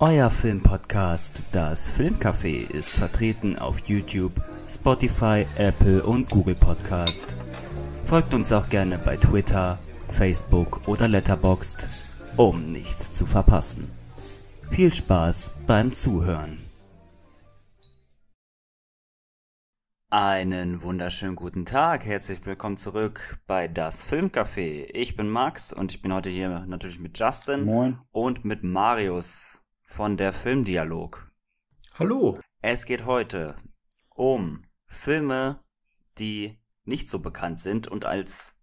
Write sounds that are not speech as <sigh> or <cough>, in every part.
Euer Filmpodcast, das Filmcafé, ist vertreten auf YouTube, Spotify, Apple und Google Podcast. Folgt uns auch gerne bei Twitter, Facebook oder Letterboxd, um nichts zu verpassen. Viel Spaß beim Zuhören. Einen wunderschönen guten Tag, herzlich willkommen zurück bei das Filmcafé. Ich bin Max und ich bin heute hier natürlich mit Justin Moin. und mit Marius von der Filmdialog. Hallo. Es geht heute um Filme, die nicht so bekannt sind und als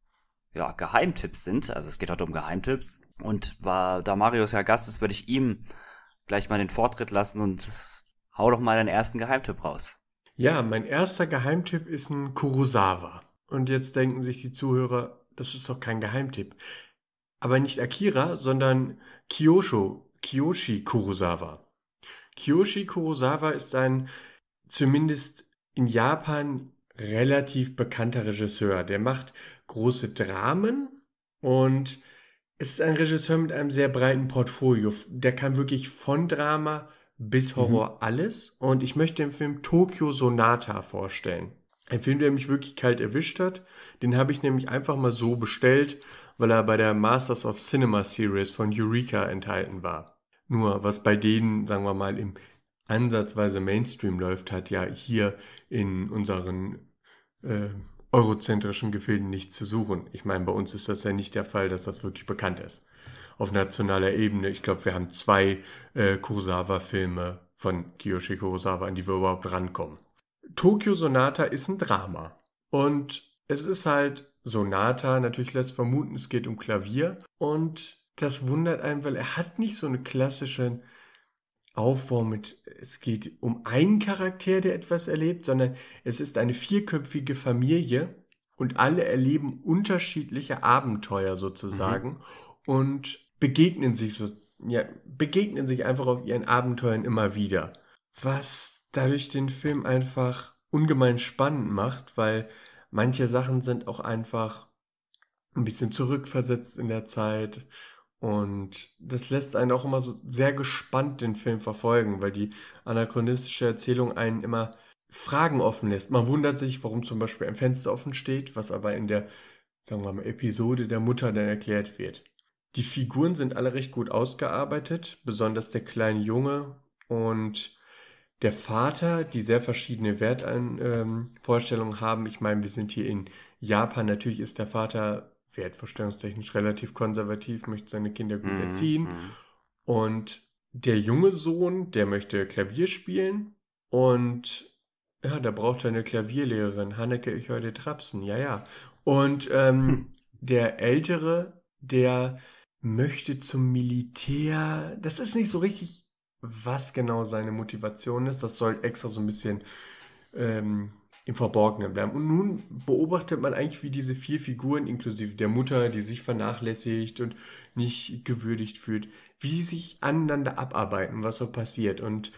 ja, Geheimtipps sind. Also es geht heute um Geheimtipps. Und war, da Marius ja Gast ist, würde ich ihm gleich mal den Vortritt lassen und hau doch mal deinen ersten Geheimtipp raus. Ja, mein erster Geheimtipp ist ein Kurosawa. Und jetzt denken sich die Zuhörer, das ist doch kein Geheimtipp. Aber nicht Akira, sondern Kyosho, Kiyoshi Kurosawa. Kiyoshi Kurosawa ist ein zumindest in Japan relativ bekannter Regisseur. Der macht große Dramen und ist ein Regisseur mit einem sehr breiten Portfolio. Der kann wirklich von Drama bis Horror mhm. alles. Und ich möchte den Film Tokyo Sonata vorstellen. Ein Film, der mich wirklich kalt erwischt hat. Den habe ich nämlich einfach mal so bestellt, weil er bei der Masters of Cinema Series von Eureka enthalten war. Nur was bei denen, sagen wir mal, im ansatzweise Mainstream läuft, hat ja hier in unseren äh, eurozentrischen Gefilden nichts zu suchen. Ich meine, bei uns ist das ja nicht der Fall, dass das wirklich bekannt ist. Auf nationaler Ebene, ich glaube, wir haben zwei äh, Kurosawa-Filme von Kiyoshi Kurosawa, an die wir überhaupt rankommen. Tokyo Sonata ist ein Drama. Und es ist halt Sonata, natürlich lässt vermuten, es geht um Klavier. Und das wundert einen, weil er hat nicht so einen klassischen Aufbau mit, es geht um einen Charakter, der etwas erlebt, sondern es ist eine vierköpfige Familie und alle erleben unterschiedliche Abenteuer sozusagen mhm. und begegnen sich so, ja, begegnen sich einfach auf ihren Abenteuern immer wieder. Was dadurch den Film einfach ungemein spannend macht, weil manche Sachen sind auch einfach ein bisschen zurückversetzt in der Zeit und das lässt einen auch immer so sehr gespannt den Film verfolgen, weil die anachronistische Erzählung einen immer Fragen offen lässt. Man wundert sich, warum zum Beispiel ein Fenster offen steht, was aber in der, sagen wir mal, Episode der Mutter dann erklärt wird. Die Figuren sind alle recht gut ausgearbeitet, besonders der kleine Junge und der Vater, die sehr verschiedene Wertvorstellungen ähm, haben. Ich meine, wir sind hier in Japan. Natürlich ist der Vater wertvorstellungstechnisch relativ konservativ, möchte seine Kinder gut mm, erziehen. Mm. Und der junge Sohn, der möchte Klavier spielen und ja, da braucht er eine Klavierlehrerin. Hanneke, ich höre dir trapsen, ja, ja. Und ähm, hm. der Ältere, der möchte zum Militär. Das ist nicht so richtig, was genau seine Motivation ist. Das soll extra so ein bisschen ähm, im Verborgenen bleiben. Und nun beobachtet man eigentlich, wie diese vier Figuren, inklusive der Mutter, die sich vernachlässigt und nicht gewürdigt fühlt, wie sie sich aneinander abarbeiten, was so passiert. Und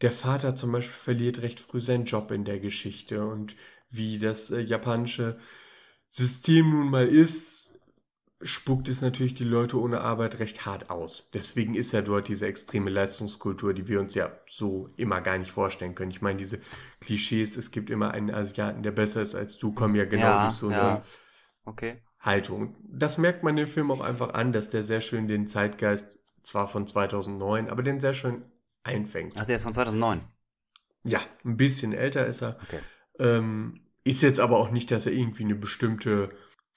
der Vater zum Beispiel verliert recht früh seinen Job in der Geschichte und wie das äh, japanische System nun mal ist, spuckt es natürlich die Leute ohne Arbeit recht hart aus. Deswegen ist ja dort diese extreme Leistungskultur, die wir uns ja so immer gar nicht vorstellen können. Ich meine, diese Klischees, es gibt immer einen Asiaten, der besser ist als du, kommen ja genau ja, durch so ja. eine okay. Haltung. Das merkt man dem Film auch einfach an, dass der sehr schön den Zeitgeist, zwar von 2009, aber den sehr schön einfängt. Ach, der ist von 2009? Ja, ein bisschen älter ist er. Okay. Ähm, ist jetzt aber auch nicht, dass er irgendwie eine bestimmte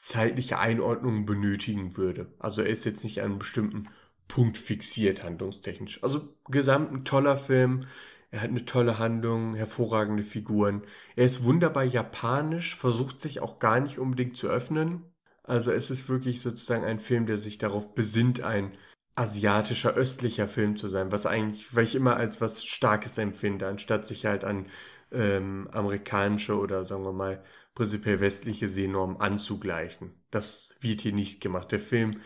zeitliche Einordnung benötigen würde. Also er ist jetzt nicht an einem bestimmten Punkt fixiert, handlungstechnisch. Also gesamt ein toller Film. Er hat eine tolle Handlung, hervorragende Figuren. Er ist wunderbar japanisch, versucht sich auch gar nicht unbedingt zu öffnen. Also es ist wirklich sozusagen ein Film, der sich darauf besinnt, ein asiatischer, östlicher Film zu sein, was eigentlich, weil ich immer als was Starkes empfinde, anstatt sich halt an ähm, amerikanische oder sagen wir mal prinzipiell westliche Sehnormen anzugleichen. Das wird hier nicht gemacht. Der Film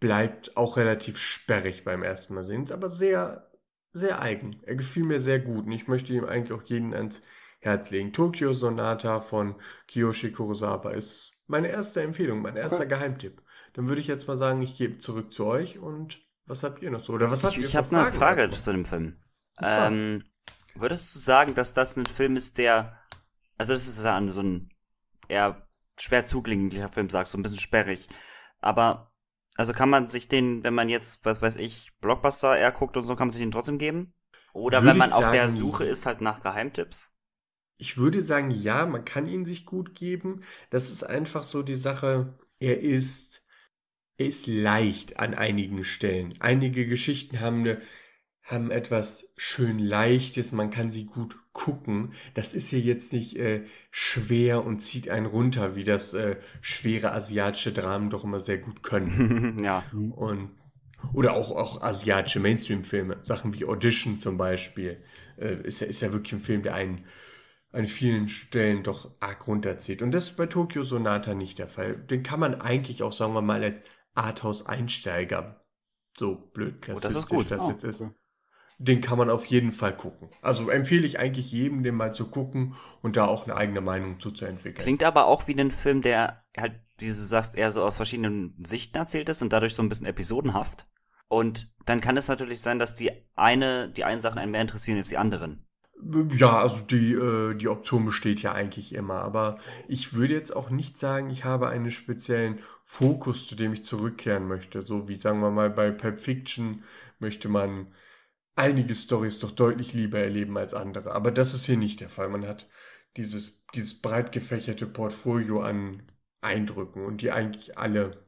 bleibt auch relativ sperrig beim ersten Mal sehen, ist aber sehr, sehr eigen. Er gefiel mir sehr gut und ich möchte ihm eigentlich auch jeden ans Herz legen. Tokyo Sonata von Kiyoshi Kurosawa ist meine erste Empfehlung, mein erster okay. Geheimtipp. Dann würde ich jetzt mal sagen, ich gebe zurück zu euch und Was habt ihr noch so? Oder was habt ich ihr ich habe eine Frage zu dem Film. Ähm, würdest du sagen, dass das ein Film ist, der, also das ist ja so ein eher schwer zugänglicher Film, sagst du, ein bisschen sperrig. Aber, also kann man sich den, wenn man jetzt, was weiß ich, Blockbuster eher guckt und so, kann man sich den trotzdem geben? Oder Würde wenn man auf der Suche ist halt nach Geheimtipps? Ich würde sagen, ja, man kann ihn sich gut geben. Das ist einfach so die Sache, er ist, er ist leicht an einigen Stellen. Einige Geschichten haben eine, haben etwas schön Leichtes, man kann sie gut gucken. Das ist hier jetzt nicht äh, schwer und zieht einen runter, wie das äh, schwere asiatische Dramen doch immer sehr gut können. <laughs> ja. Und, oder auch, auch asiatische Mainstream-Filme, Sachen wie Audition zum Beispiel, äh, ist, ja, ist ja wirklich ein Film, der einen an vielen Stellen doch arg runterzieht. Und das ist bei Tokyo Sonata nicht der Fall. Den kann man eigentlich auch, sagen wir mal, als Arthouse-Einsteiger, so blöd Oh, das ist gut. das Oh, jetzt ist. Den kann man auf jeden Fall gucken. Also empfehle ich eigentlich jedem, den mal zu gucken und da auch eine eigene Meinung zu, zu entwickeln. Klingt aber auch wie ein Film, der halt, wie du sagst, eher so aus verschiedenen Sichten erzählt ist und dadurch so ein bisschen episodenhaft. Und dann kann es natürlich sein, dass die eine, die einen Sachen einen mehr interessieren als die anderen. Ja, also die, äh, die Option besteht ja eigentlich immer, aber ich würde jetzt auch nicht sagen, ich habe einen speziellen Fokus, zu dem ich zurückkehren möchte. So wie, sagen wir mal, bei Pulp Fiction möchte man einige Stories doch deutlich lieber erleben als andere. Aber das ist hier nicht der Fall. Man hat dieses, dieses breit gefächerte Portfolio an Eindrücken und die eigentlich alle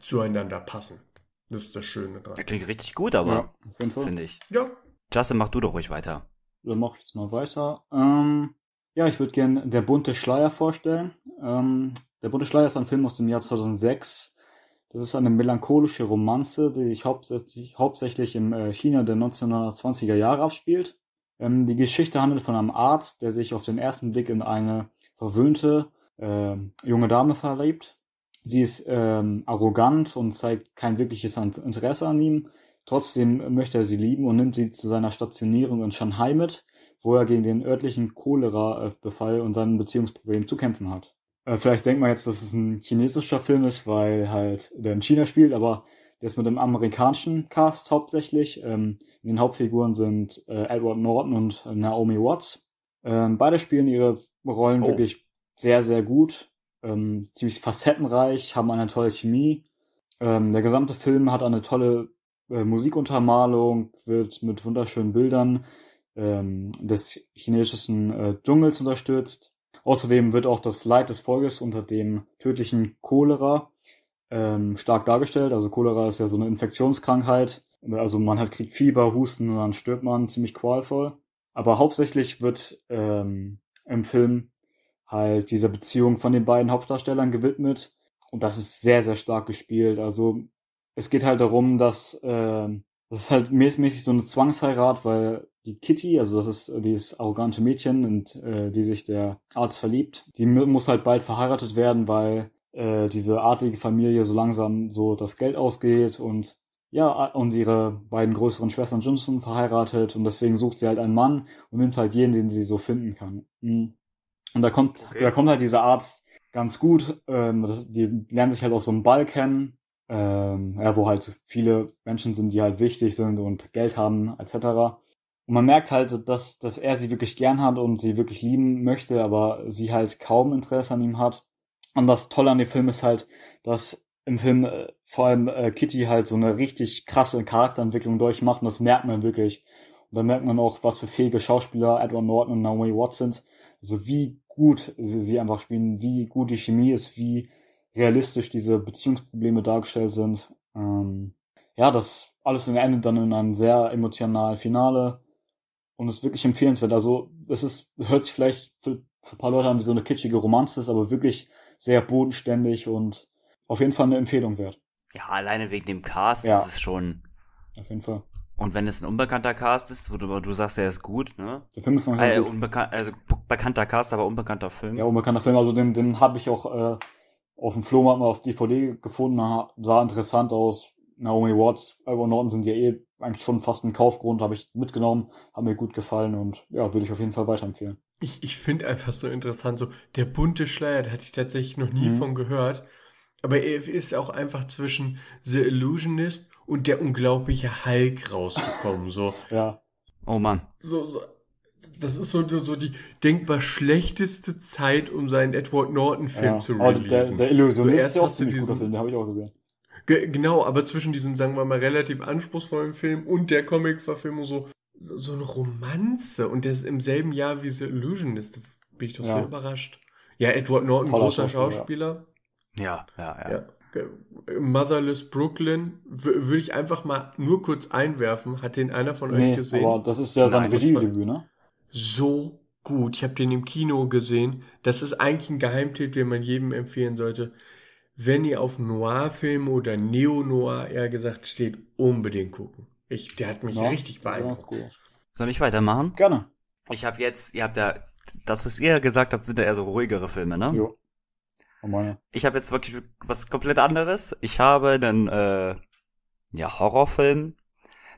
zueinander passen. Das ist das Schöne dran. Der klingt richtig gut, aber, Ja, finde ich. Ja, Justin, mach du doch ruhig weiter. Dann mache ich jetzt mal weiter. Ähm, ja, ich würde gerne Der bunte Schleier vorstellen. Ähm, der bunte Schleier ist ein Film aus dem Jahr 2006. Das ist eine melancholische Romanze, die sich hauptsächlich, hauptsächlich im äh, China der 1920er Jahre abspielt. Ähm, die Geschichte handelt von einem Arzt, der sich auf den ersten Blick in eine verwöhnte äh, junge Dame verliebt. Sie ist ähm, arrogant und zeigt kein wirkliches Interesse an ihm. Trotzdem möchte er sie lieben und nimmt sie zu seiner Stationierung in Shanghai mit, wo er gegen den örtlichen Cholera-Befall und sein Beziehungsproblem zu kämpfen hat. Äh, vielleicht denkt man jetzt, dass es ein chinesischer Film ist, weil halt der in China spielt, aber der ist mit einem amerikanischen Cast hauptsächlich. Ähm, in den Hauptfiguren sind äh, Edward Norton und äh, Naomi Watts. Ähm, beide spielen ihre Rollen Oh. wirklich sehr, sehr gut. Ähm, ziemlich facettenreich, haben eine tolle Chemie. Ähm, der gesamte Film hat eine tolle äh, Musikuntermalung, wird mit wunderschönen Bildern ähm, des chinesischen äh, Dschungels unterstützt. Außerdem wird auch das Leid des Volkes unter dem tödlichen Cholera ähm, stark dargestellt. Also Cholera ist ja so eine Infektionskrankheit. Also man hat kriegt Fieber, Husten und dann stirbt man ziemlich qualvoll. Aber hauptsächlich wird ähm, im Film halt dieser Beziehung von den beiden Hauptdarstellern gewidmet. Und das ist sehr, sehr stark gespielt. Also es geht halt darum, dass äh, das ist halt mäß- mäßig so eine Zwangsheirat, weil die Kitty, also das ist dieses arrogante Mädchen, und äh, die sich der Arzt verliebt, die mu- muss halt bald verheiratet werden, weil äh, diese adlige Familie so langsam so das Geld ausgeht und ja, und ihre beiden größeren Schwestern sind schon verheiratet und deswegen sucht sie halt einen Mann und nimmt halt jeden, den sie so finden kann. Mhm. Und da kommt, Okay. da kommt halt dieser Arzt ganz gut. Ähm, das, die lernen sich halt auf so einem Ball kennen, ähm, ja, wo halt viele Menschen sind, die halt wichtig sind und Geld haben, etc. Und man merkt halt, dass, dass er sie wirklich gern hat und sie wirklich lieben möchte, aber sie halt kaum Interesse an ihm hat. Und das Tolle an dem Film ist halt, dass im Film äh, vor allem äh, Kitty halt so eine richtig krasse Charakterentwicklung durchmacht und das merkt man wirklich. Und dann merkt man auch, was für fähige Schauspieler Edward Norton und Naomi Watts sind. Also wie gut sie, sie einfach spielen, wie gut die Chemie ist, wie realistisch diese Beziehungsprobleme dargestellt sind. Ähm, ja, das alles endet dann in einem sehr emotionalen Finale und ist wirklich empfehlenswert. Also es ist, hört sich vielleicht für, für ein paar Leute an wie so eine kitschige Romanze, ist aber wirklich sehr bodenständig und auf jeden Fall eine Empfehlung wert. Ja, alleine wegen dem Cast Ja. ist es schon. Auf jeden Fall. Und wenn es ein unbekannter Cast ist, wo du, du sagst, er ist gut, ne? Der Film ist noch Äh, gut. unbekan also be- bekannter Cast, aber unbekannter Film. Ja, unbekannter Film. Also den, den habe ich auch äh, auf dem Flohmarkt mal auf DVD gefunden. Sah interessant aus. Naomi Watts, Edward Norton sind ja eh eigentlich schon fast ein Kaufgrund. Habe ich mitgenommen, hat mir gut gefallen und ja, würde ich auf jeden Fall weiterempfehlen. Ich, ich finde einfach so interessant, so der bunte Schleier, da hatte ich tatsächlich noch nie Mhm. von gehört. Aber er ist auch einfach zwischen The Illusionist und der unglaubliche Hulk rausgekommen. So, <laughs> Ja. Oh Mann. so, so das ist so, so die denkbar schlechteste Zeit, um seinen Edward Norton-Film ja. zu releasen. der, der Illusionist ist ja auch ziemlich guter Film, den habe ich auch gesehen. Ge genau, aber zwischen diesem, sagen wir mal, relativ anspruchsvollen Film und der Comic-Verfilmung so, so eine Romanze. Und der ist im selben Jahr wie The Illusionist. Bin ich doch Ja. sehr überrascht. Ja, Edward Norton, Toller großer Schauspieler, Schauspieler. Ja, ja, ja. Ja. Motherless Brooklyn würde ich einfach mal nur kurz einwerfen. Hat den einer von euch Nee, gesehen? aber das ist ja sein Regiedebüt, ne? So gut. Ich habe den im Kino gesehen. Das ist eigentlich ein Geheimtipp, den man jedem empfehlen sollte. Wenn ihr auf Noir-Filme oder Neo-Noir eher gesagt steht, unbedingt gucken. Ich, der hat mich Ja, richtig beeindruckt. Soll ich weitermachen? Gerne. Ich habe jetzt, ihr habt ja, das, was ihr gesagt habt, sind ja eher so ruhigere Filme, ne? Jo. Meine. Ich habe jetzt wirklich was komplett anderes. Ich habe einen, äh, ja, Horrorfilm,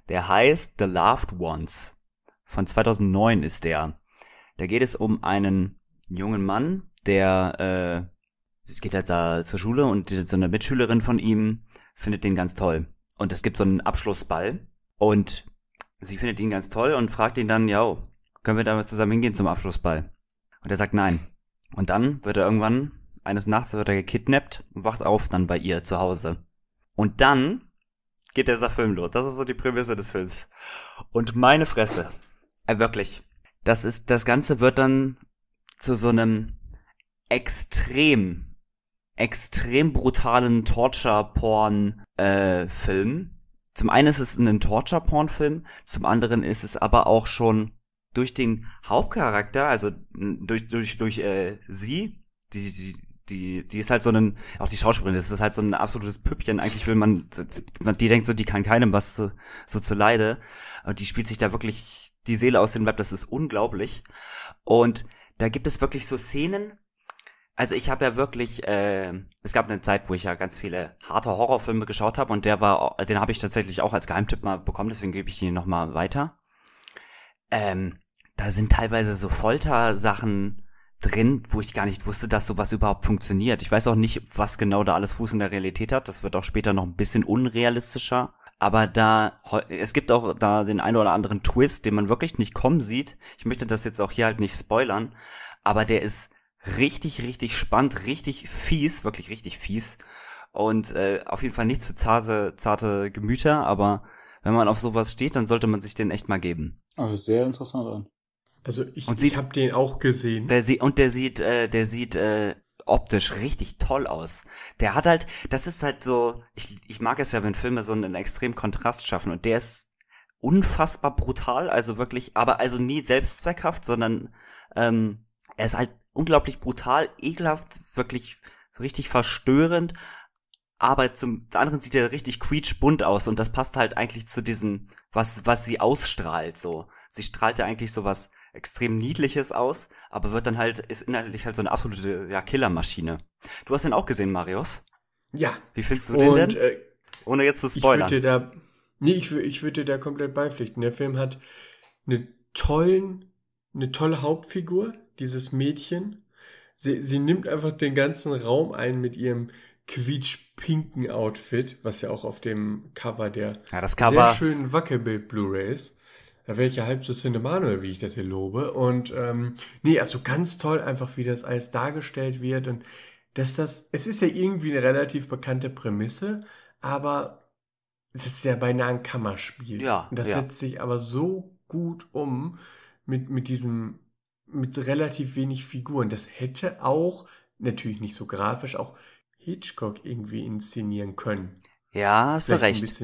der heißt The Loved Ones. Von 2009 ist der. Da geht es um einen jungen Mann, der, äh, es geht halt da zur Schule und so eine Mitschülerin von ihm findet den ganz toll. Und es gibt so einen Abschlussball und sie findet ihn ganz toll und fragt ihn dann, ja, können wir da mal zusammen hingehen zum Abschlussball? Und er sagt nein. Und dann wird er irgendwann, eines Nachts wird er gekidnappt und wacht auf dann bei ihr zu Hause. Und dann geht dieser Film los. Das ist so die Prämisse des Films. Und meine Fresse. Äh, wirklich. Das ist, das Ganze wird dann zu so einem extrem, extrem brutalen Torture-Porn-Film. zum einen ist es ein Torture-Porn-Film, zum anderen ist es aber auch schon durch den Hauptcharakter, also durch, durch, durch äh, sie, die, die, die, die ist halt so ein, auch die Schauspielerin, das ist halt so ein absolutes Püppchen. Eigentlich will man, die denkt so, die kann keinem was so, so zu leide. Und die spielt sich da wirklich die Seele aus dem Leib, das ist unglaublich. Und da gibt es wirklich so Szenen, also ich habe ja wirklich, äh, es gab eine Zeit, wo ich ja ganz viele harte Horrorfilme geschaut habe und der war, den habe ich tatsächlich auch als Geheimtipp mal bekommen, deswegen gebe ich ihn nochmal weiter. Ähm, da sind teilweise so Foltersachen drin, wo ich gar nicht wusste, dass sowas überhaupt funktioniert. Ich weiß auch nicht, was genau da alles Fuß in der Realität hat. Das wird auch später noch ein bisschen unrealistischer. Aber da, es gibt auch da den einen oder anderen Twist, den man wirklich nicht kommen sieht. Ich möchte das jetzt auch hier halt nicht spoilern, aber der ist richtig, richtig spannend, richtig fies, wirklich richtig fies. Und äh, auf jeden Fall nichts für zarte, zarte Gemüter, aber wenn man auf sowas steht, dann sollte man sich den echt mal geben. Also sehr interessant an. Also ich, Und ich habe den auch gesehen. Der sieht und der sieht, äh, der sieht äh, optisch richtig toll aus. Der hat halt, das ist halt so, ich, ich mag es ja, wenn Filme so einen extremen Kontrast schaffen und der ist unfassbar brutal, also wirklich, aber also nie selbstzweckhaft, sondern ähm, er ist halt unglaublich brutal, ekelhaft, wirklich richtig verstörend, aber zum anderen sieht er richtig quietschbunt aus und das passt halt eigentlich zu diesem, was, was sie ausstrahlt, so. Sie strahlt ja eigentlich so was extrem Niedliches aus, aber wird dann halt, ist inhaltlich halt so eine absolute, ja, Killermaschine. Du hast den auch gesehen, Marius? Ja. Wie findest du den Und denn? äh, Ohne jetzt zu ich spoilern. würde dir da, nee, ich, ich würde dir da komplett beipflichten. Der Film hat eine tollen, eine tolle Hauptfigur, dieses Mädchen. Sie, sie nimmt einfach den ganzen Raum ein mit ihrem quietschpinken Outfit, was ja auch auf dem Cover der ja, das sehr Cover, schönen Wackelbild Blu-ray ist. Da wäre ich ja halb so Cinemanuel, wie ich das hier lobe. Und ähm, nee, also ganz toll einfach, wie das alles dargestellt wird. Und dass das, es ist ja irgendwie eine relativ bekannte Prämisse, aber es ist ja beinahe ein Kammerspiel. Ja, Und das ja. setzt sich aber so gut um mit, mit diesem, mit relativ wenig Figuren. Das hätte auch, natürlich nicht so grafisch, auch Hitchcock irgendwie inszenieren können. Ja, hast du recht.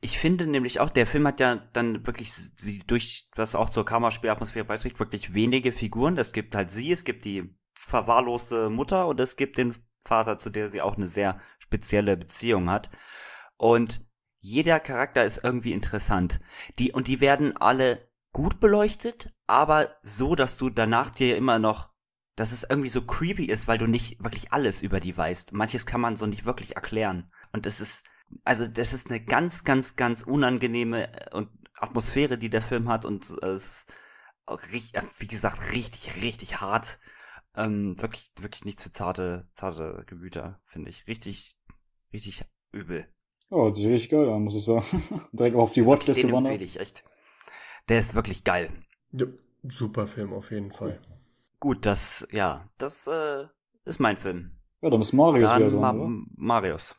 Ich finde nämlich auch, der Film hat ja dann wirklich, wie durch, was auch zur Kammerspielatmosphäre beiträgt, wirklich wenige Figuren. Es gibt halt sie, es gibt die verwahrloste Mutter und es gibt den Vater, zu der sie auch eine sehr spezielle Beziehung hat. Und jeder Charakter ist irgendwie interessant. Die, und die werden alle gut beleuchtet, aber so, dass du danach dir immer noch, dass es irgendwie so creepy ist, weil du nicht wirklich alles über die weißt. Manches kann man so nicht wirklich erklären. Und es ist, also das ist eine ganz, ganz, ganz unangenehme äh, und Atmosphäre, die der Film hat und äh, es ist auch richtig, wie gesagt, richtig, richtig hart. Ähm, wirklich, wirklich nichts für zarte, zarte Gemüter, finde ich. Richtig, richtig übel. Oh, das sieht richtig geil an, muss ich sagen. <laughs> Direkt auf die Watchlist Den gewandert. empfehle ich echt. Der ist wirklich geil. Ja, super Film auf jeden Fall. Gut, das, ja, das äh, ist mein Film. Ja, dann ist Marius wieder Dann dran, Ma? Marius.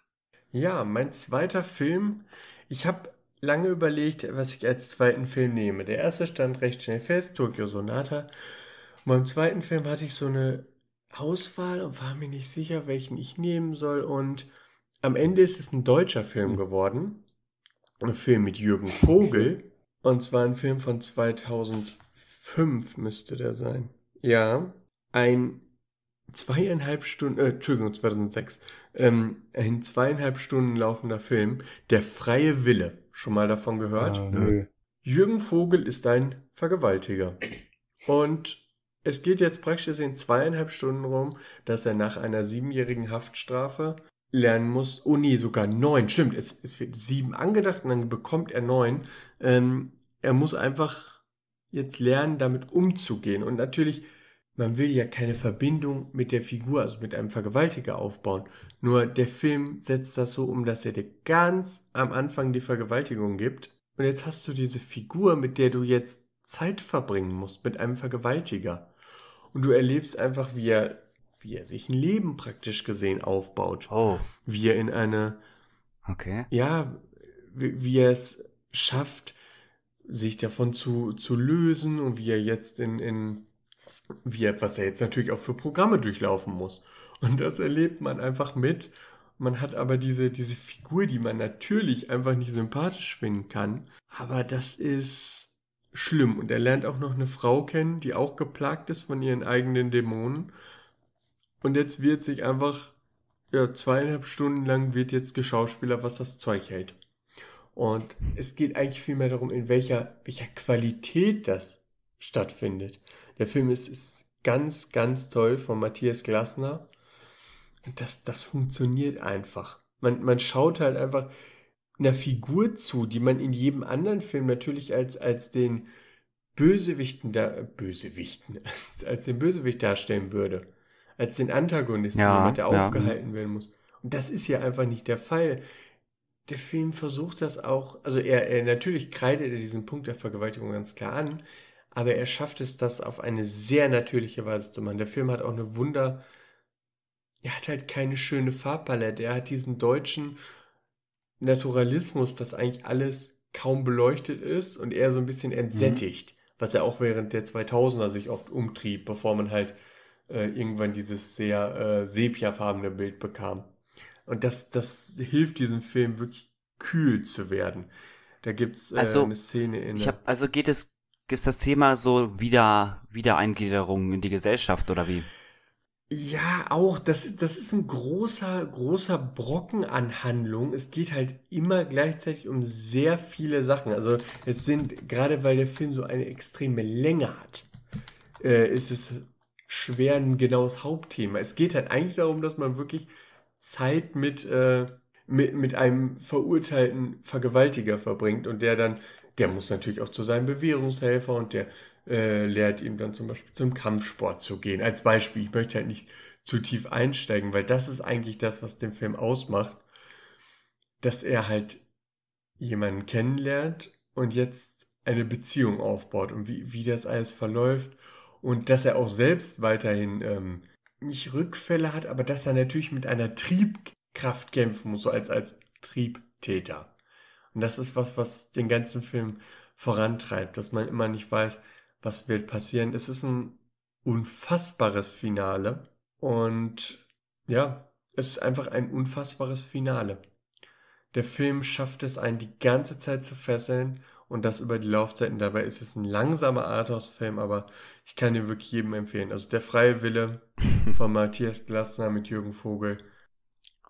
Ja, mein zweiter Film. Ich habe lange überlegt, was ich als zweiten Film nehme. Der erste stand recht schnell fest, Tokyo Sonata. Und beim zweiten Film hatte ich so eine Auswahl und war mir nicht sicher, welchen ich nehmen soll. Und am Ende ist es ein deutscher Film geworden. Ein Film mit Jürgen Vogel. Und zwar ein Film von 2005 müsste der sein. Ja, ein zweieinhalb Stunden, äh, Entschuldigung, 2006, ähm, ein zweieinhalb Stunden laufender Film, Der freie Wille. Schon mal davon gehört? Ah, nö. Jürgen Vogel ist ein Vergewaltiger. Und es geht jetzt praktisch in zweieinhalb Stunden rum, dass er nach einer siebenjährigen Haftstrafe lernen muss. Oh nee, sogar neun. Stimmt, es, es wird sieben angedacht und dann bekommt er neun. Ähm, er muss einfach jetzt lernen, damit umzugehen. Und natürlich, man will ja keine Verbindung mit der Figur, also mit einem Vergewaltiger aufbauen. Nur der Film setzt das so um, dass er dir ganz am Anfang die Vergewaltigung gibt. Und jetzt hast du diese Figur, mit der du jetzt Zeit verbringen musst, mit einem Vergewaltiger. Und du erlebst einfach, wie er, wie er sich ein Leben praktisch gesehen aufbaut. Oh, Wie er in eine, okay. ja, wie, wie er es schafft, sich davon zu, zu lösen und wie er jetzt in, in, wie er, was er jetzt natürlich auch für Programme durchlaufen muss. Und das erlebt man einfach mit. Man hat aber diese, diese Figur, die man natürlich einfach nicht sympathisch finden kann. Aber das ist schlimm. Und er lernt auch noch eine Frau kennen, die auch geplagt ist von ihren eigenen Dämonen. Und jetzt wird sich einfach, ja, zweieinhalb Stunden lang wird jetzt geschauspieler, was das Zeug hält. Und es geht eigentlich vielmehr darum, in welcher, welcher Qualität das stattfindet. Der Film ist, ist ganz, ganz toll von Matthias Glasner. Und das, das funktioniert einfach. Man, man schaut halt einfach einer Figur zu, die man in jedem anderen Film natürlich als, als den Bösewichten da, Bösewichten, als, <laughs> als den Bösewicht darstellen würde. Als den Antagonisten, Ja, jemand, der ja. aufgehalten werden muss. Und das ist ja einfach nicht der Fall. Der Film versucht das auch, also er, er natürlich kreidet er diesen Punkt der Vergewaltigung ganz klar an, aber er schafft es, das auf eine sehr natürliche Weise zu machen. Der Film hat auch eine Wunder, er hat halt keine schöne Farbpalette, er hat diesen deutschen Naturalismus, dass eigentlich alles kaum beleuchtet ist und eher so ein bisschen entsättigt, was er auch während der 2000er sich oft umtrieb, bevor man halt äh, irgendwann dieses sehr äh, sepiafarbene Bild bekam. Und das, das hilft diesem Film wirklich kühl zu werden. Da gibt's äh, Also, eine Szene in Ich hab, also geht es, ist das Thema so wieder, Wiedereingliederung in die Gesellschaft oder wie? Ja, auch. Das, das ist ein großer, großer Brocken an Handlung. Es geht halt immer gleichzeitig um sehr viele Sachen. Also es sind, gerade weil der Film so eine extreme Länge hat, äh, ist es schwer ein genaues Hauptthema. Es geht halt eigentlich darum, dass man wirklich Zeit mit, äh, mit, mit einem verurteilten Vergewaltiger verbringt und der dann, der muss natürlich auch zu seinem Bewährungshelfer und der äh, lehrt ihm dann zum Beispiel zum Kampfsport zu gehen. Als Beispiel, ich möchte halt nicht zu tief einsteigen, weil das ist eigentlich das, was den Film ausmacht, dass er halt jemanden kennenlernt und jetzt eine Beziehung aufbaut und wie, wie das alles verläuft und dass er auch selbst weiterhin ähm, nicht Rückfälle hat, aber dass er natürlich mit einer Triebkraft kämpfen muss, so als, als Triebtäter. Und das ist was, was den ganzen Film vorantreibt, dass man immer nicht weiß, was wird passieren. Es ist ein unfassbares Finale und ja, es ist einfach ein unfassbares Finale. Der Film schafft es, einen die ganze Zeit zu fesseln und das über die Laufzeiten. Dabei ist es ein langsamer Arthouse-Film, aber ich kann ihn wirklich jedem empfehlen. Also Der freie Wille <laughs> von Matthias Glassner mit Jürgen Vogel.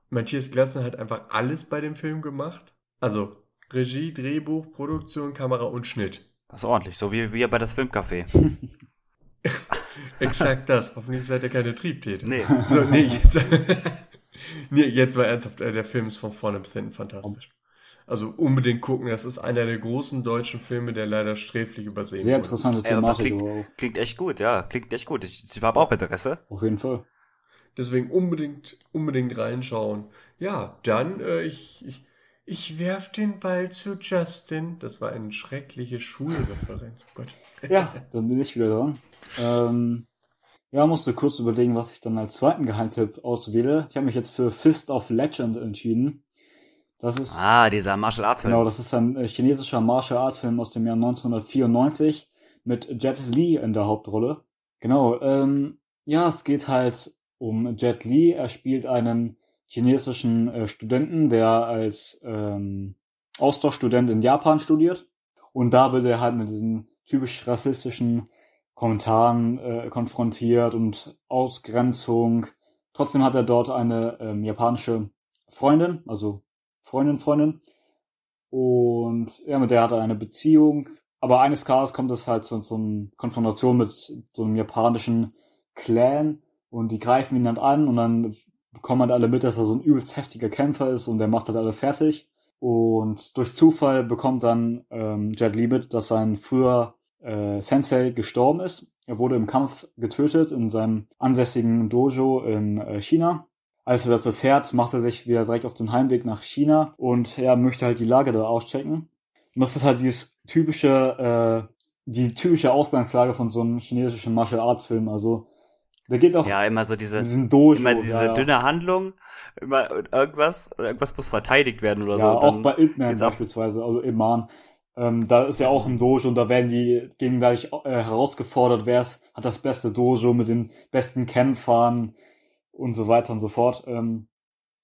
Matthias Glassner hat einfach alles bei dem Film gemacht. Also Regie, Drehbuch, Produktion, Kamera und Schnitt. Das ist ordentlich, so wie wir bei das Filmcafé. <laughs> Exakt das. Hoffentlich seid ihr keine Triebtäter. Nee. <laughs> So, nee, jetzt, <laughs> nee, jetzt war ernsthaft. äh, Der Film ist von vorne bis hinten fantastisch. Also unbedingt gucken, das ist einer der großen deutschen Filme, der leider sträflich übersehen Sehr wurde. interessante Ey, aber Thematik. klingt, aber auch. klingt echt gut, ja. Klingt echt gut. Ich, ich habe auch Interesse. Auf jeden Fall. Deswegen unbedingt, unbedingt reinschauen. Ja, dann, äh, ich, ich, ich werf den Ball zu Justin. Das war eine schreckliche Schulreferenz. Oh Gott. Ja, dann bin ich wieder dran. Ähm, ja, musste kurz überlegen, was ich dann als zweiten Geheimtipp auswähle. Ich habe mich jetzt für Fist of Legend entschieden. Das ist Ah, dieser Martial Arts Film. genau, das ist ein äh, chinesischer Martial Arts Film aus dem Jahr 1994 mit Jet Li in der Hauptrolle. Genau, ähm, ja, es geht halt um Jet Li. Er spielt einen chinesischen äh, Studenten, der als ähm, Austauschstudent in Japan studiert. Und da wird er halt mit diesen typisch rassistischen Kommentaren äh, konfrontiert und Ausgrenzung. Trotzdem hat er dort eine ähm, japanische Freundin, also Freundin, Freundin. Und ja, mit der hat er eine Beziehung. Aber eines Tages kommt es halt zu so einer Konfrontation mit so einem japanischen Clan und die greifen ihn dann an und dann bekommen halt alle mit, dass er so ein übelst heftiger Kämpfer ist und der macht halt alle fertig. Und durch Zufall bekommt dann ähm, Jet Li mit, dass sein früher äh, Sensei gestorben ist. Er wurde im Kampf getötet in seinem ansässigen Dojo in äh, China. Als er das erfährt, macht er sich wieder direkt auf den Heimweg nach China und er möchte halt die Lage da auschecken. Und das ist halt dieses typische, äh, die typische Ausgangslage von so einem chinesischen Martial Arts Film. Also, der geht auch Ja, immer so diese, Dojo. immer diese ja, dünne Handlung, immer irgendwas, irgendwas muss verteidigt werden oder ja, so. auch bei Ip beispielsweise, also Iman. Ähm, da ist ja auch im Dojo und da werden die gegenseitig äh, herausgefordert, wer hat das beste Dojo mit den besten Kämpfern und so weiter und so fort. Ähm,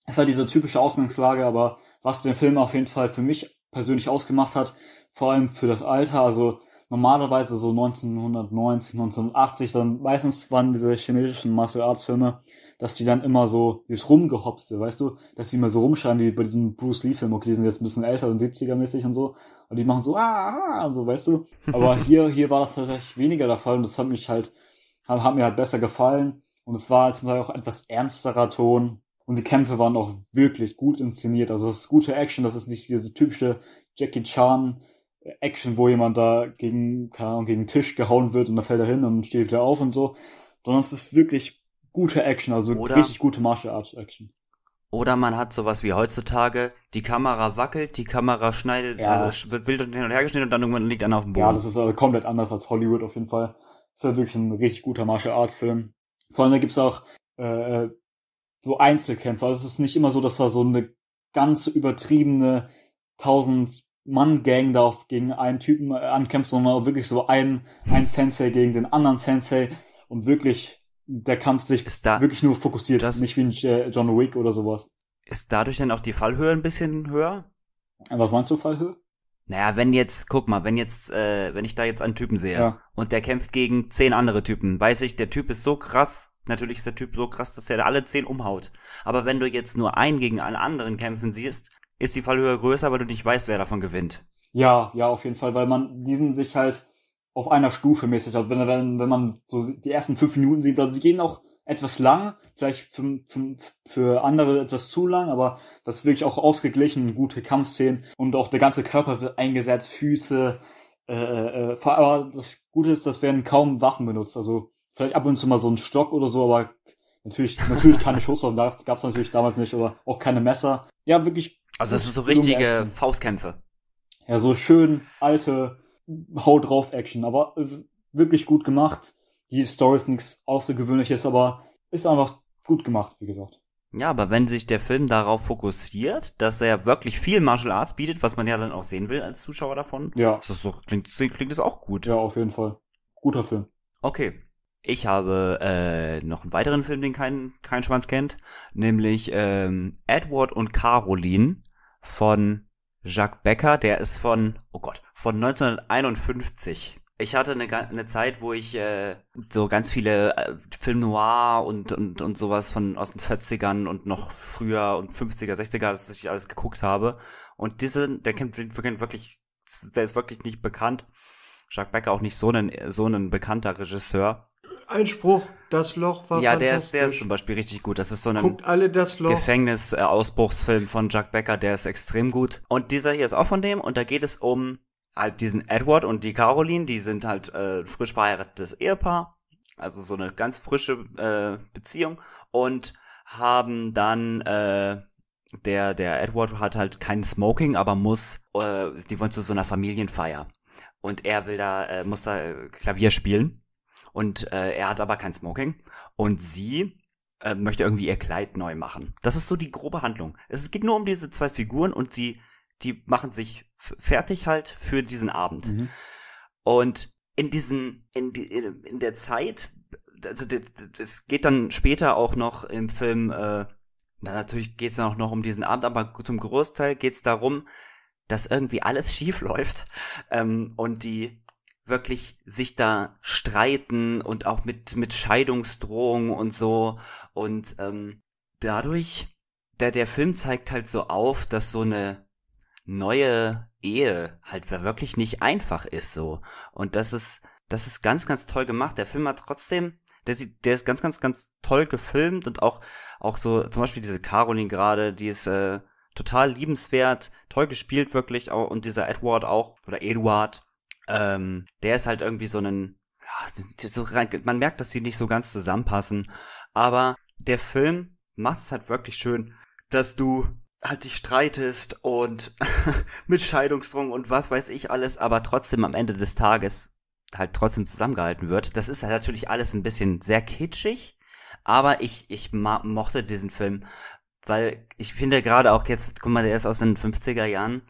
ist halt diese typische Ausgangslage, aber was den Film auf jeden Fall für mich persönlich ausgemacht hat, vor allem für das Alter, also normalerweise so 1990, 1980, dann meistens waren diese chinesischen Martial Arts Filme, dass die dann immer so dieses Rumgehopste, weißt du, dass die immer so rumschreien wie bei diesem Bruce Lee Film, okay, die sind jetzt ein bisschen älter, sind 70er mäßig und so, und die machen so, ah, ah, so, weißt du, <laughs> aber hier, hier war das tatsächlich weniger der Fall und das hat mich halt, hat, hat mir halt besser gefallen. Und es war zum Teil auch etwas ernsterer Ton und die Kämpfe waren auch wirklich gut inszeniert, also das ist gute Action, das ist nicht diese typische Jackie Chan Action, wo jemand da gegen, keine Ahnung, gegen den Tisch gehauen wird und dann fällt er hin und steht wieder auf und so, sondern es ist wirklich gute Action, also Oder- richtig gute Martial Arts Action. Oder man hat sowas wie heutzutage, die Kamera wackelt, die Kamera schneidet, Ja. also es wird wild hin und her geschnitten und dann irgendwann liegt einer auf dem Boden. Ja, das ist also komplett anders als Hollywood auf jeden Fall. Das ist ja wirklich ein richtig guter Martial Arts Film. Vor allem da gibt's auch äh, so Einzelkämpfer. Also es ist nicht immer so, dass da so eine ganz übertriebene 1000 Mann Gang da gegen einen Typen äh, ankämpft, sondern auch wirklich so ein ein Sensei gegen den anderen Sensei und wirklich der Kampf sich Ist da- wirklich nur fokussiert, das- nicht wie ein äh, John Wick oder sowas. Ist dadurch dann auch die Fallhöhe ein bisschen höher? Was meinst du, Fallhöhe? Naja, wenn jetzt, guck mal, wenn jetzt, äh, wenn ich da jetzt einen Typen sehe Ja. und der kämpft gegen zehn andere Typen, weiß ich, der Typ ist so krass, natürlich ist der Typ so krass, dass er alle zehn umhaut. Aber wenn du jetzt nur einen gegen einen anderen kämpfen siehst, ist die Fallhöhe größer, weil du nicht weißt, wer davon gewinnt. Ja, ja, auf jeden Fall, weil man diesen sich halt auf einer Stufe mäßig hat. Wenn, wenn, wenn man so die ersten fünf Minuten sieht, also die gehen auch etwas lang, vielleicht für, für, für andere etwas zu lang, aber das ist wirklich auch ausgeglichen, gute Kampfszenen und auch der ganze Körper wird eingesetzt, Füße, äh, äh, aber das Gute ist, das werden kaum Waffen benutzt, also vielleicht ab und zu mal so ein Stock oder so, aber natürlich, natürlich keine Schusswaffen, da gab's natürlich damals nicht, oder auch keine Messer. Ja, wirklich. Also es ist so richtige. Faustkämpfe. Ja, so schön alte Hau drauf Action, aber äh, wirklich gut gemacht. Die Story ist nichts Außergewöhnliches, aber ist einfach gut gemacht, wie gesagt. Ja, aber wenn sich der Film darauf fokussiert, dass er wirklich viel Martial Arts bietet, was man ja dann auch sehen will als Zuschauer davon, Ja, ist das doch, klingt, klingt das auch gut. ja, auf jeden Fall. Guter Film. Okay. Ich habe äh, noch einen weiteren Film, den kein, kein Schwanz kennt, nämlich ähm, Edward und Caroline von Jacques Becker. Der ist von, oh Gott, von 1951. Ich hatte eine, eine Zeit, wo ich äh, so ganz viele äh, Film Noir und, und, und sowas von aus den 40ern und noch früher und 50er, 60er, das ich alles geguckt habe. Und diese, der kennt, kennt wirklich, der ist wirklich nicht bekannt. Jacques Becker auch nicht so ein, so ein bekannter Regisseur. Einspruch, das Loch war ja, der ist, der ist zum Beispiel richtig gut. Das ist so ein. Gefängnis-Ausbruchsfilm von Jack Becker, der ist extrem gut. Und dieser hier ist auch von dem. Und da geht es um halt diesen Edward und die Caroline, die sind halt äh, frisch verheiratetes Ehepaar, also so eine ganz frische äh, Beziehung. Und haben dann äh, der der Edward hat halt kein Smoking, aber muss äh, die wollen zu so einer Familienfeier. Und er will da äh, muss da äh, Klavier spielen und äh, er hat aber kein Smoking und sie äh, möchte irgendwie ihr Kleid neu machen. Das ist so die grobe Handlung. Es geht nur um diese zwei Figuren und sie die machen sich fertig halt für diesen Abend. Mhm. Und in diesen, in, die, in, in der Zeit, also es geht dann später auch noch im Film, äh, na, natürlich geht es auch noch um diesen Abend, aber zum Großteil geht es darum, dass irgendwie alles schief <laughs> läuft ähm, und die wirklich sich da streiten und auch mit mit Scheidungsdrohungen und so. Und ähm, dadurch der der Film zeigt halt so auf, dass so eine neue Ehe halt wirklich nicht einfach ist so. Und das ist das ist ganz ganz toll gemacht. Der Film hat trotzdem der sieht der ist ganz ganz ganz toll gefilmt und auch auch so zum Beispiel diese Caroline gerade, die ist äh, total liebenswert, toll gespielt wirklich auch und dieser Edward auch oder Eduard, ähm, der ist halt irgendwie so ein so rein, man merkt, dass sie nicht so ganz zusammenpassen, aber der Film macht es halt wirklich schön, dass du halt dich streitest und <laughs> mit Scheidungsdruck und was weiß ich alles, aber trotzdem am Ende des Tages halt trotzdem zusammengehalten wird. Das ist halt natürlich alles ein bisschen sehr kitschig, aber ich, ich mochte diesen Film, weil ich finde gerade auch jetzt, guck mal, der ist aus den 50er Jahren,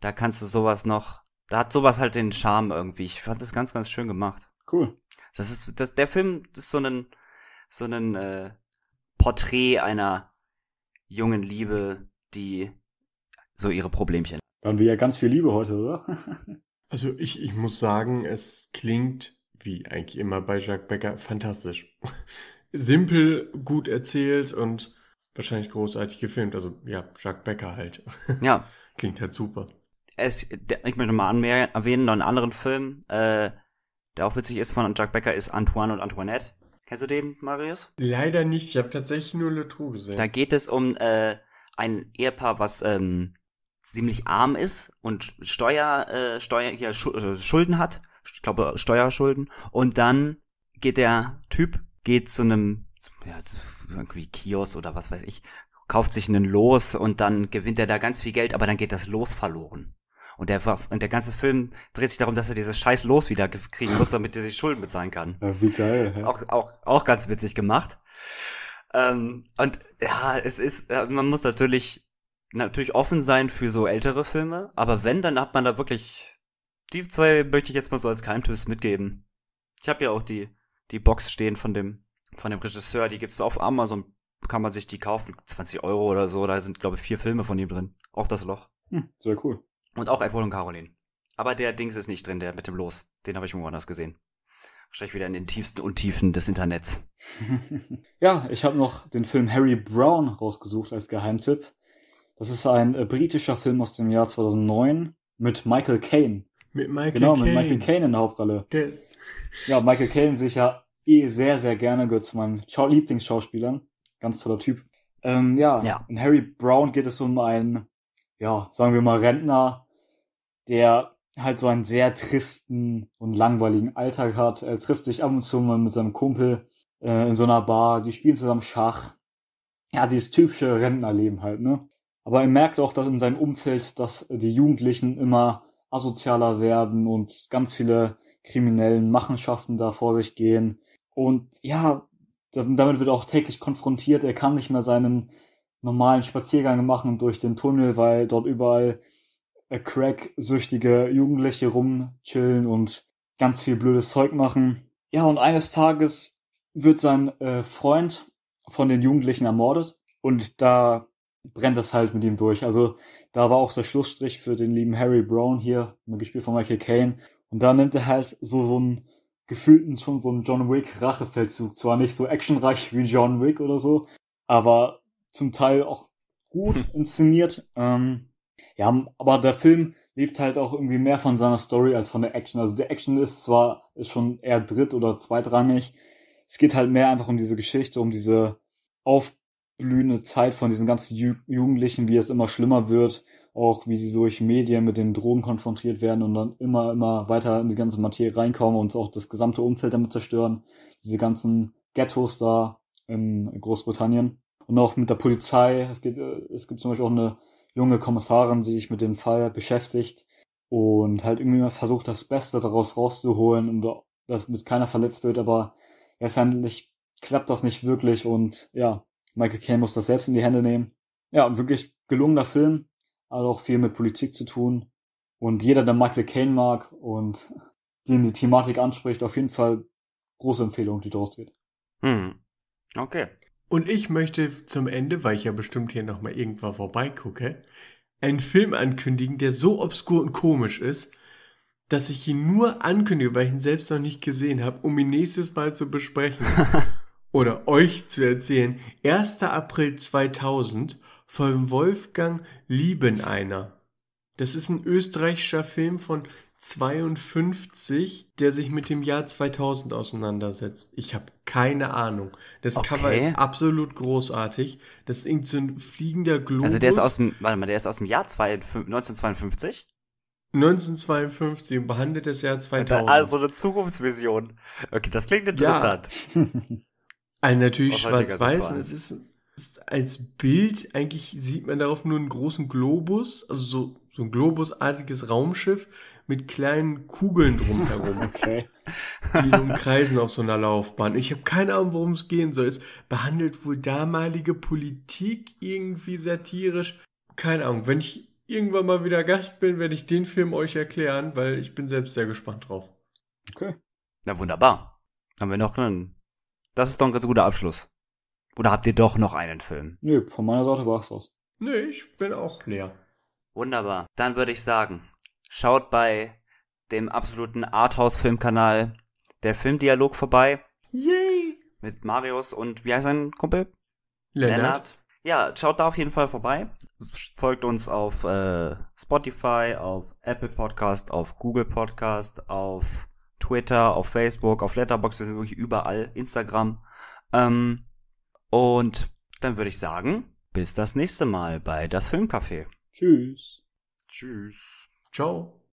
da kannst du sowas noch, da hat sowas halt den Charme irgendwie. Ich fand das ganz, ganz schön gemacht. Cool. Das ist, das, der Film ist so ein, so ein äh, Porträt einer jungen Liebe, die so ihre Problemchen. Dann wir ja ganz viel Liebe heute, oder? <laughs> Also ich, ich muss sagen, es klingt, wie eigentlich immer bei Jacques Becker, fantastisch. <laughs> Simpel, gut erzählt und wahrscheinlich großartig gefilmt. Also ja, Jacques Becker halt. <laughs> Ja, Klingt halt super. Es, ich möchte mal anmer- erwähnen, noch einen anderen Film, äh, der auch witzig ist von Jack Becker, ist Antoine und Antoinette. Kennst du den, Marius? Leider nicht. Ich habe tatsächlich nur Le Trou gesehen. Da geht es um äh, ein Ehepaar, was ähm, ziemlich arm ist und Steuer, äh, Steuer Schu äh, Schulden hat. Ich glaube Steuerschulden. Und dann geht der Typ geht zu einem ja, irgendwie Kiosk oder was weiß ich, kauft sich einen Los und dann gewinnt er da ganz viel Geld, aber dann geht das Los verloren. Und der, und der ganze Film dreht sich darum, dass er dieses scheiß Los wieder ge- kriegen muss, damit er sich Schulden bezahlen kann Ja, wie geil. hä? auch, auch, auch ganz witzig gemacht. Ähm, und ja, es ist, äh, man muss natürlich, natürlich offen sein für so ältere Filme, aber wenn, dann hat man da wirklich, die zwei möchte ich jetzt mal so als Keimtipps mitgeben. Ich habe ja auch die, die Box stehen von dem, von dem Regisseur, die gibt's auf Amazon, kann man sich die kaufen, 20 Euro oder so, da sind, glaube ich, vier Filme von ihm drin. Auch das Loch. Hm, sehr cool. Und auch Edward und Caroline. Aber der Dings ist nicht drin, der mit dem Los. Den habe ich irgendwo anders gesehen. Wahrscheinlich wieder in den tiefsten Untiefen des Internets. <laughs> Ja, ich habe noch den Film Harry Brown rausgesucht als Geheimtipp. Das ist ein äh, britischer Film aus dem Jahr 2009 mit Michael Caine. mit Michael Genau, mit Caine. Michael Caine in der Hauptrolle. Der, Ja, Michael Caine sehe ich ja eh sehr, sehr gerne, gehört zu meinen Schau Lieblingsschauspielern. Ganz toller Typ. Ähm, ja, Ja. in Harry Brown geht es um einen, ja, sagen wir mal Rentner, der halt so einen sehr tristen und langweiligen Alltag hat. Er trifft sich ab und zu mal mit seinem Kumpel äh, in so einer Bar, die spielen zusammen Schach. Ja, dieses typische Rentnerleben halt, ne? Aber er merkt auch, dass in seinem Umfeld, dass die Jugendlichen immer asozialer werden und ganz viele kriminellen Machenschaften da vor sich gehen. Und ja, damit wird er auch täglich konfrontiert. Er kann nicht mehr seinen normalen Spaziergang machen durch den Tunnel, weil dort überall crack-süchtige Jugendliche rumchillen und ganz viel blödes Zeug machen. Ja, und eines Tages wird sein äh, Freund von den Jugendlichen ermordet und da brennt es halt mit ihm durch. Also da war auch der Schlussstrich für den lieben Harry Brown hier, gespielt von Michael Caine. Und da nimmt er halt so so einen gefühlten schon so einen John Wick Rachefeldzug. Zwar nicht so actionreich wie John Wick oder so, aber zum Teil auch gut <laughs> inszeniert. Ähm, ja, aber der Film lebt halt auch irgendwie mehr von seiner Story als von der Action. Also die Action ist zwar ist schon eher dritt- oder zweitrangig, es geht halt mehr einfach um diese Geschichte, um diese aufblühende Zeit von diesen ganzen Ju Jugendlichen, wie es immer schlimmer wird, auch wie sie durch Medien mit den Drogen konfrontiert werden und dann immer, immer weiter in die ganze Materie reinkommen und auch das gesamte Umfeld damit zerstören. Diese ganzen Ghettos da in Großbritannien. Und auch mit der Polizei. Es, geht, äh, es gibt zum Beispiel auch eine junge Kommissarin, die sich mit dem Fall beschäftigt und halt irgendwie mal versucht, das Beste daraus rauszuholen und dass mit keiner verletzt wird, aber letztendlich klappt das nicht wirklich und ja, Michael Caine muss das selbst in die Hände nehmen. Ja, und wirklich gelungener Film, hat auch viel mit Politik zu tun. Und jeder, der Michael Caine mag und <laughs> den die Thematik anspricht, auf jeden Fall große Empfehlung, die daraus geht. Hm. Okay. Und ich möchte zum Ende, weil ich ja bestimmt hier nochmal irgendwann vorbeigucke, einen Film ankündigen, der so obskur und komisch ist, dass ich ihn nur ankündige, weil ich ihn selbst noch nicht gesehen habe, um ihn nächstes Mal zu besprechen. <laughs> Oder euch zu erzählen. 1. April 2000 von Wolfgang Liebeneiner. Das ist ein österreichischer Film von 52, der sich mit dem Jahr 2000 auseinandersetzt. Ich habe keine Ahnung. Das Okay. Cover ist absolut großartig. Das ist irgend so ein fliegender Globus. Also der ist aus dem, warte mal, der ist aus dem Jahr 22 1952? 1952 und behandelt das Jahr 2000. Also eine Zukunftsvision. Okay, das klingt interessant. <laughs> Also natürlich schwarz-weiß. Es ist, ist als Bild, eigentlich sieht man darauf nur einen großen Globus, also so, so ein globusartiges Raumschiff mit kleinen Kugeln drumherum, <laughs> Okay. die umkreisen auf so einer Laufbahn. Ich habe keine Ahnung, worum es gehen soll. Es behandelt wohl damalige Politik irgendwie satirisch. Keine Ahnung. Wenn ich irgendwann mal wieder Gast bin, werde ich den Film euch erklären, weil ich bin selbst sehr gespannt drauf. Okay. Na wunderbar. Haben wir noch einen. Das ist doch ein ganz guter Abschluss. Oder habt ihr doch noch einen Film? Nö, von meiner Seite war's das. Nee, ich bin auch leer. Wunderbar. Dann würde ich sagen, schaut bei dem absoluten Arthouse-Filmkanal der Filmdialog vorbei Yay! mit Marius und wie heißt sein Kumpel? Lennart. Ja, schaut da auf jeden Fall vorbei. Folgt uns auf äh, Spotify, auf Apple Podcast, auf Google Podcast, auf Twitter, auf Facebook, auf Letterboxd. Wir sind wirklich überall. Instagram. Ähm, und dann würde ich sagen, bis das nächste Mal bei Das Filmcafé. Tschüss. Tschüss. Tchau!